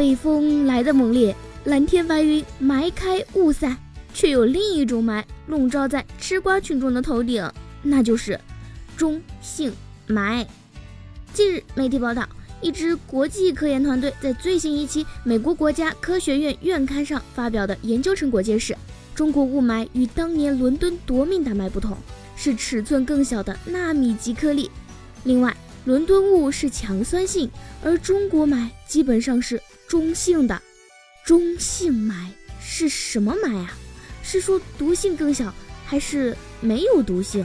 北风来的猛烈，蓝天白云霾开雾散，却有另一种霾笼罩在吃瓜群众的头顶，那就是中性霾。近日，媒体报道，一支国际科研团队在最新一期美国国家科学院院刊上发表的研究成果揭示，中国雾霾与当年伦敦夺命大霾不同。是尺寸更小的纳米级颗粒。另外，伦敦雾是强酸性，而中国霾基本上是中性的。中性霾是什么霾啊？是说毒性更小，还是没有毒性？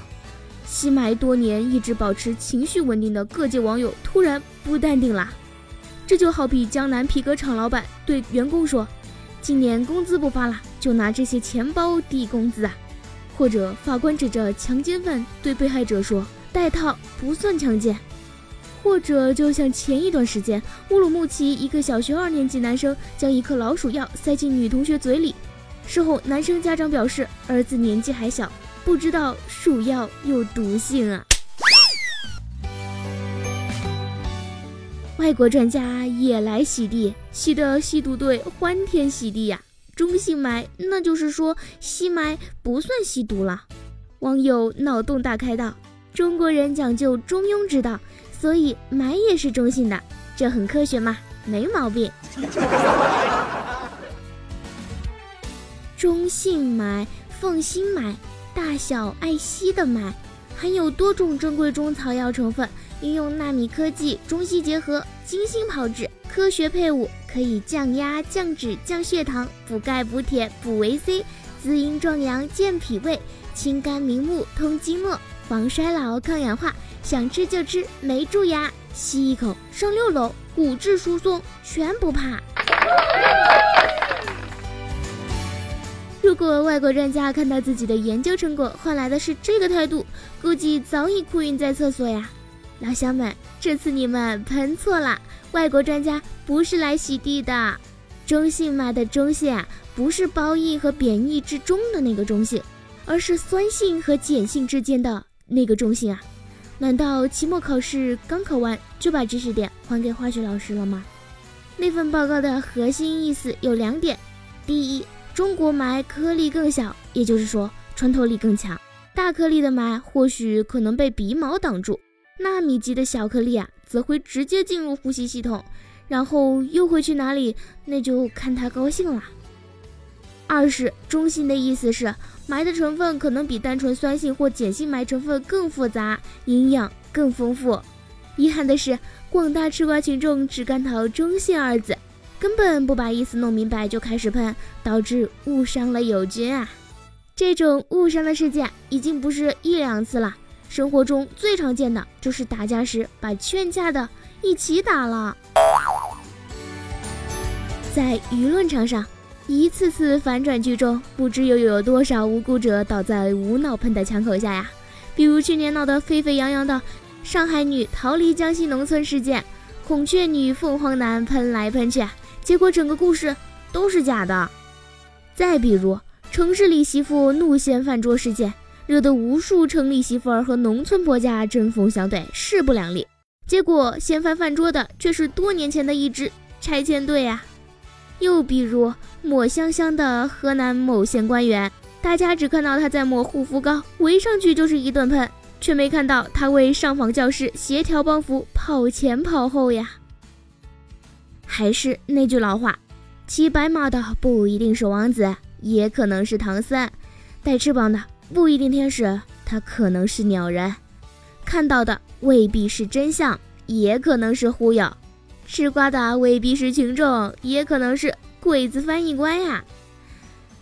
吸霾多年一直保持情绪稳定的各界网友突然不淡定啦。这就好比江南皮革厂老板对员工说：“今年工资不发了，就拿这些钱包抵工资啊。”或者法官指着强奸犯对被害者说：“戴套不算强奸。”或者就像前一段时间，乌鲁木齐一个小学二年级男生将一颗老鼠药塞进女同学嘴里，事后男生家长表示儿子年纪还小，不知道鼠药有毒性啊。外国专家也来洗地，洗得吸毒队欢天喜地呀。中性霾，那就是说吸霾不算吸毒了。网友脑洞大开道：“中国人讲究中庸之道，所以霾也是中性的，这很科学嘛，没毛病。”中性霾、放心买，大小爱吸的买，含有多种珍贵中草药成分，运用纳米科技，中西结合，精心炮制。科学配伍可以降压、降脂、降血糖、补钙、补铁、补维 C、滋阴壮阳、健脾胃、清肝明目、通经络、防衰老、抗氧化。想吃就吃，没蛀牙，吸一口上六楼，骨质疏松全不怕。如果外国专家看到自己的研究成果换来的是这个态度，估计早已哭晕在厕所呀。老乡们，这次你们喷错了。外国专家不是来洗地的。中性嘛的中性啊，不是褒义和贬义之中的那个中性，而是酸性和碱性之间的那个中心啊。难道期末考试刚考完就把知识点还给化学老师了吗？那份报告的核心意思有两点：第一，中国霾颗粒更小，也就是说穿透力更强。大颗粒的霾或许可能被鼻毛挡住。纳米级的小颗粒啊，则会直接进入呼吸系统，然后又会去哪里，那就看他高兴了。二是中心的意思是，霾的成分可能比单纯酸性或碱性霾成分更复杂，营养更丰富。遗憾的是，广大吃瓜群众只看到中性二字，根本不把意思弄明白就开始喷，导致误伤了友军啊！这种误伤的事件已经不是一两次了。生活中最常见的就是打架时把劝架的一起打了。在舆论场上，一次次反转剧中，不知又有多少无辜者倒在无脑喷的枪口下呀？比如去年闹得沸沸扬扬的上海女逃离江西农村事件，孔雀女、凤凰男喷来喷去，结果整个故事都是假的。再比如城市里媳妇怒掀饭桌事件。惹得无数城里媳妇儿和农村婆家针锋相对，势不两立。结果掀翻饭桌的却是多年前的一支拆迁队啊！又比如抹香香的河南某县官员，大家只看到他在抹护肤膏，围上去就是一顿喷，却没看到他为上访教师协调帮扶跑前跑后呀。还是那句老话，骑白马的不一定是王子，也可能是唐僧，带翅膀的。不一定天使，他可能是鸟人，看到的未必是真相，也可能是忽悠；吃瓜的未必是群众，也可能是鬼子翻译官呀。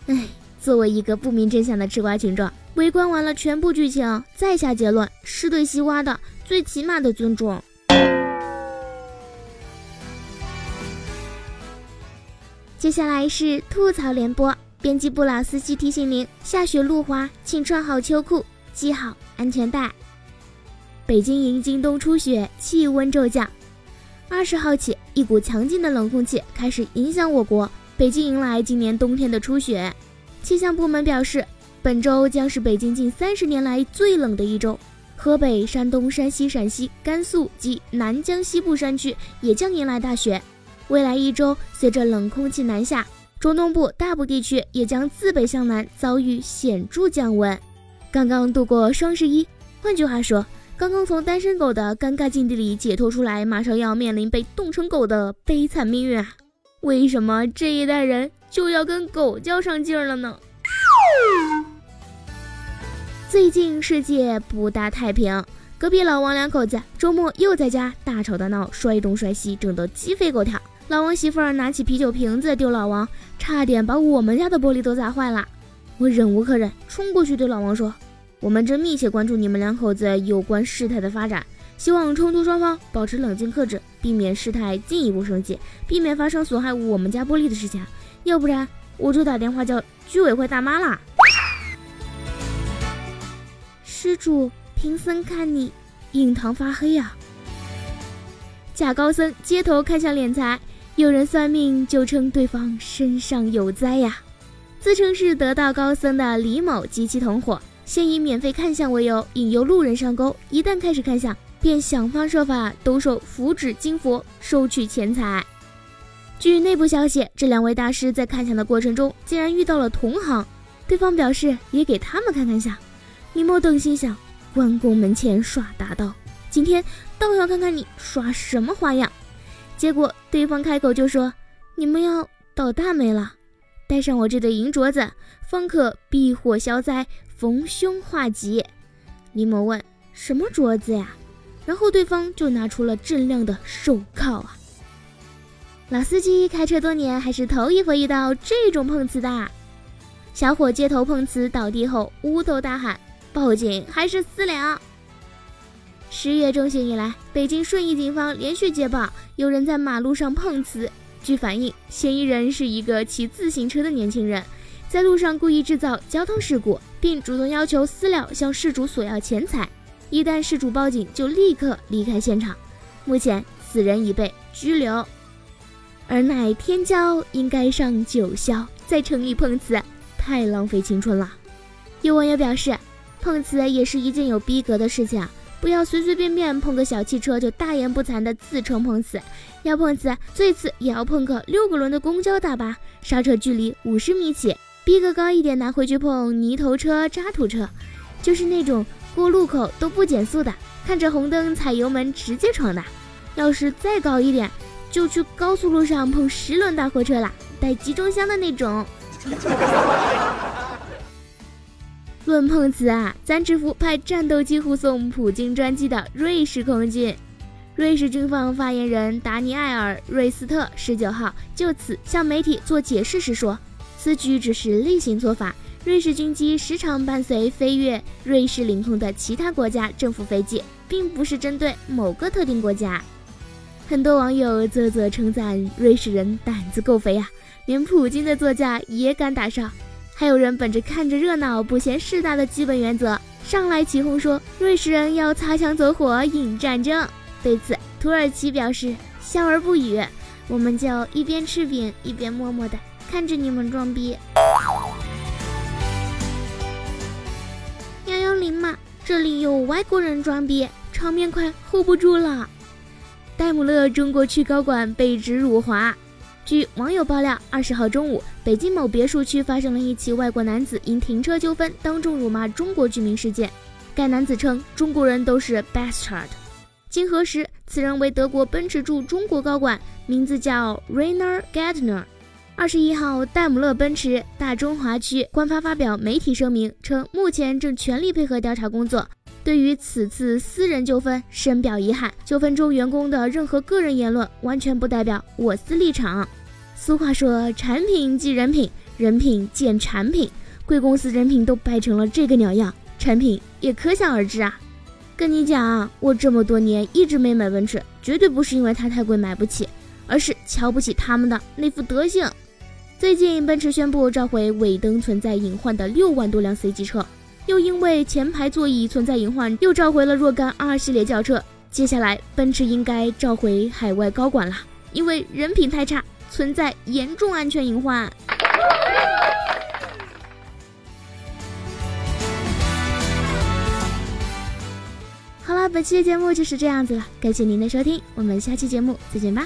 哎，作为一个不明真相的吃瓜群众，围观完了全部剧情再下结论，是对西瓜的最起码的尊重。接下来是吐槽联播，编辑部老司机提醒您：下雪路滑，请穿好秋裤，系好安全带。北京迎今冬初雪，气温骤降。二十号起，一股强劲的冷空气开始影响我国，北京迎来今年冬天的初雪。气象部门表示，本周将是北京近三十年来最冷的一周。河北、山东、山西、陕西、甘肃及南疆西部山区也将迎来大雪。未来一周，随着冷空气南下，中东部大部地区也将自北向南遭遇显著降温。刚刚度过双十一，换句话说，刚刚从单身狗的尴尬境地里解脱出来，马上要面临被冻成狗的悲惨命运啊！为什么这一代人就要跟狗较上劲儿了呢？最近世界不大太平，隔壁老王两口子周末又在家大吵大闹，摔东摔西，整得鸡飞狗跳。老王媳妇儿拿起啤酒瓶子丢老王，差点把我们家的玻璃都砸坏了。我忍无可忍，冲过去对老王说：“我们正密切关注你们两口子有关事态的发展，希望冲突双方保持冷静克制，避免事态进一步升级，避免发生损害我们家玻璃的事情。要不然我就打电话叫居委会大妈啦。”施主，贫僧看你印堂发黑呀！假高僧街头看向敛财，有人算命就称对方身上有灾呀。自称是得道高僧的李某及其同伙，先以免费看相为由引诱路人上钩，一旦开始看相，便想方设法兜售符纸金佛，收取钱财。据内部消息，这两位大师在看相的过程中竟然遇到了同行，对方表示也给他们看看相。李某等心想：关公门前耍大刀，今天倒要看看你耍什么花样。结果对方开口就说：“你们要倒大霉了，带上我这对银镯子，方可避火消灾、逢凶化吉。”李某问：“什么镯子呀？”然后对方就拿出了锃亮的手铐啊！老司机开车多年，还是头一回遇到这种碰瓷的。小伙街头碰瓷倒地后，捂头大喊。报警还是私了？十月中旬以来，北京顺义警方连续接报有人在马路上碰瓷。据反映，嫌疑人是一个骑自行车的年轻人，在路上故意制造交通事故，并主动要求私了向事主索要钱财。一旦事主报警，就立刻离开现场。目前，此人已被拘留。而乃天骄应该上九霄，在城里碰瓷，太浪费青春了。有网友表示。碰瓷也是一件有逼格的事情，不要随随便便碰个小汽车就大言不惭的自称碰瓷。要碰瓷，最次也要碰个六个轮的公交大巴，刹车距离五十米起，逼格高一点拿回去碰泥头车、渣土车，就是那种过路口都不减速的，看着红灯踩油门直接闯的。要是再高一点，就去高速路上碰十轮大货车啦，带集装箱的那种。论碰瓷啊，咱支付派战斗机护送普京专机的瑞士空军，瑞士军方发言人达尼埃尔·瑞斯特十九号就此向媒体做解释时说，此举只是例行做法，瑞士军机时常伴随飞越瑞士领空的其他国家政府飞机，并不是针对某个特定国家。很多网友啧啧称赞瑞士人胆子够肥啊，连普京的座驾也敢打上。还有人本着看着热闹不嫌事大的基本原则，上来起哄说瑞士人要擦枪走火引战争。对此，土耳其表示笑而不语。我们就一边吃饼一边默默的看着你们装逼。幺幺零嘛，这里有外国人装逼，场面快 hold 不住了。戴姆勒中国区高管被指辱华。据网友爆料，二十号中午，北京某别墅区发生了一起外国男子因停车纠纷当众辱骂中国居民事件。该男子称中国人都是 bastard。经核实，此人为德国奔驰驻中国高管，名字叫 Rainer Gardner。二十一号，戴姆勒奔驰大中华区官方发表媒体声明称，目前正全力配合调查工作。对于此次私人纠纷，深表遗憾。纠纷中员工的任何个人言论，完全不代表我司立场。俗话说，产品即人品，人品见产品。贵公司人品都败成了这个鸟样，产品也可想而知啊。跟你讲啊，我这么多年一直没买奔驰，绝对不是因为它太贵买不起，而是瞧不起他们的那副德行。最近，奔驰宣布召回尾灯存在隐患的六万多辆 C 级车，又因为前排座椅存在隐患，又召回了若干 R 系列轿车。接下来，奔驰应该召回海外高管了，因为人品太差，存在严重安全隐患。好了，本期的节目就是这样子了，感谢您的收听，我们下期节目再见吧。